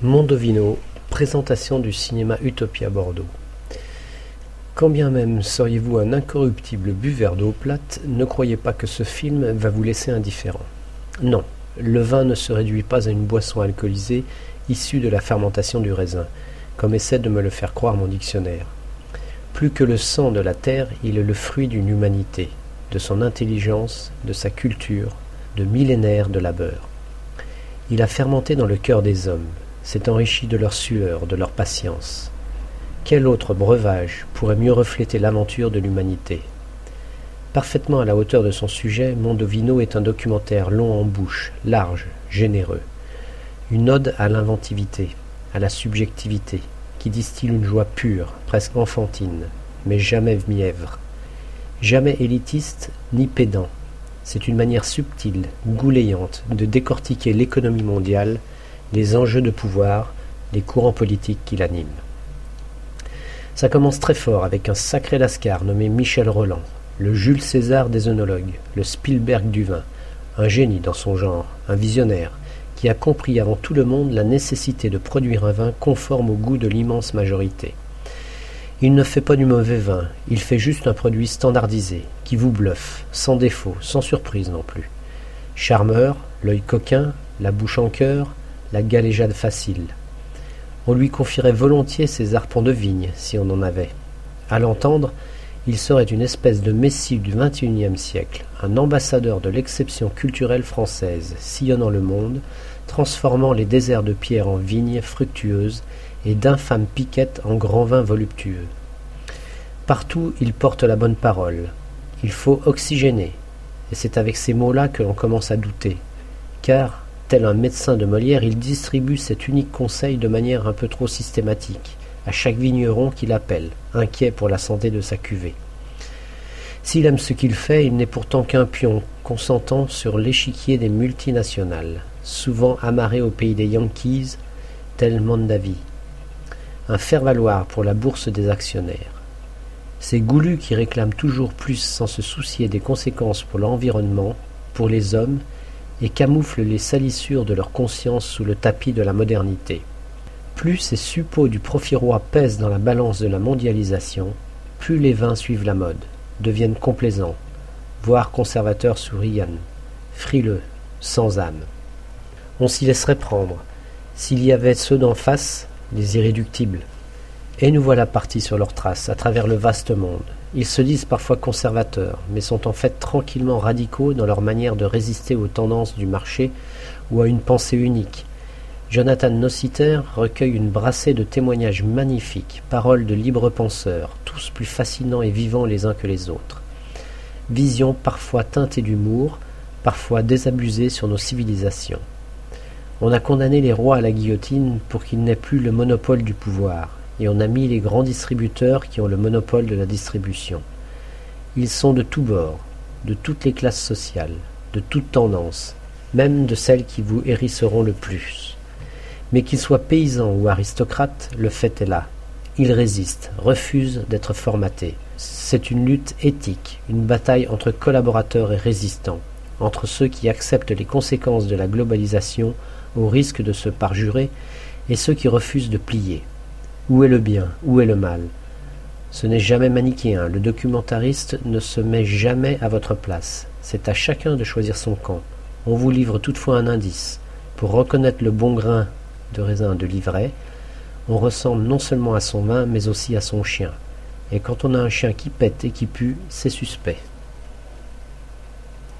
Mondovino, présentation du cinéma Utopia Bordeaux. Quand bien même seriez-vous un incorruptible buveur d'eau plate, ne croyez pas que ce film va vous laisser indifférent. Non, le vin ne se réduit pas à une boisson alcoolisée issue de la fermentation du raisin, comme essaie de me le faire croire mon dictionnaire. Plus que le sang de la terre, il est le fruit d'une humanité, de son intelligence, de sa culture, de millénaires de labeur. Il a fermenté dans le cœur des hommes, s'est enrichi de leur sueur, de leur patience. Quel autre breuvage pourrait mieux refléter l'aventure de l'humanité? Parfaitement à la hauteur de son sujet, Mondovino est un documentaire long en bouche, large, généreux. Une ode à l'inventivité, à la subjectivité, qui distille une joie pure, presque enfantine, mais jamais mièvre. Jamais élitiste ni pédant. C'est une manière subtile, goulayante, de décortiquer l'économie mondiale les enjeux de pouvoir, les courants politiques qui l'animent. Ça commence très fort avec un sacré lascar nommé Michel Roland, le Jules César des œnologues, le Spielberg du vin, un génie dans son genre, un visionnaire, qui a compris avant tout le monde la nécessité de produire un vin conforme au goût de l'immense majorité. Il ne fait pas du mauvais vin, il fait juste un produit standardisé, qui vous bluffe, sans défaut, sans surprise non plus. Charmeur, l'œil coquin, la bouche en cœur, la galéjade facile. On lui confierait volontiers ses arpents de vigne, si on en avait. À l'entendre, il serait une espèce de messie du XXIe siècle, un ambassadeur de l'exception culturelle française, sillonnant le monde, transformant les déserts de pierre en vignes fructueuses et d'infâmes piquettes en grands vins voluptueux. Partout il porte la bonne parole. Il faut oxygéner, et c'est avec ces mots-là que l'on commence à douter, car, Tel un médecin de Molière, il distribue cet unique conseil de manière un peu trop systématique, à chaque vigneron qu'il appelle, inquiet pour la santé de sa cuvée. S'il aime ce qu'il fait, il n'est pourtant qu'un pion consentant sur l'échiquier des multinationales, souvent amarré au pays des Yankees, tel Mondavi. Un faire-valoir pour la bourse des actionnaires. Ces goulus qui réclament toujours plus sans se soucier des conséquences pour l'environnement, pour les hommes et camouflent les salissures de leur conscience sous le tapis de la modernité. Plus ces suppôts du profit roi pèsent dans la balance de la mondialisation, plus les vins suivent la mode, deviennent complaisants, voire conservateurs souriants, frileux, sans âme. On s'y laisserait prendre, s'il y avait ceux d'en face, les irréductibles. Et nous voilà partis sur leurs traces, à travers le vaste monde, ils se disent parfois conservateurs, mais sont en fait tranquillement radicaux dans leur manière de résister aux tendances du marché ou à une pensée unique. Jonathan Nossiter recueille une brassée de témoignages magnifiques, paroles de libres penseurs, tous plus fascinants et vivants les uns que les autres. Vision parfois teintée d'humour, parfois désabusée sur nos civilisations. On a condamné les rois à la guillotine pour qu'ils n'aient plus le monopole du pouvoir et on a mis les grands distributeurs qui ont le monopole de la distribution. Ils sont de tous bords, de toutes les classes sociales, de toutes tendances, même de celles qui vous hérisseront le plus. Mais qu'ils soient paysans ou aristocrates, le fait est là. Ils résistent, refusent d'être formatés. C'est une lutte éthique, une bataille entre collaborateurs et résistants, entre ceux qui acceptent les conséquences de la globalisation au risque de se parjurer et ceux qui refusent de plier. Où est le bien? Où est le mal? Ce n'est jamais manichéen, le documentariste ne se met jamais à votre place. C'est à chacun de choisir son camp. On vous livre toutefois un indice. Pour reconnaître le bon grain de raisin de l'ivraie, on ressemble non seulement à son vin, mais aussi à son chien. Et quand on a un chien qui pète et qui pue, c'est suspect.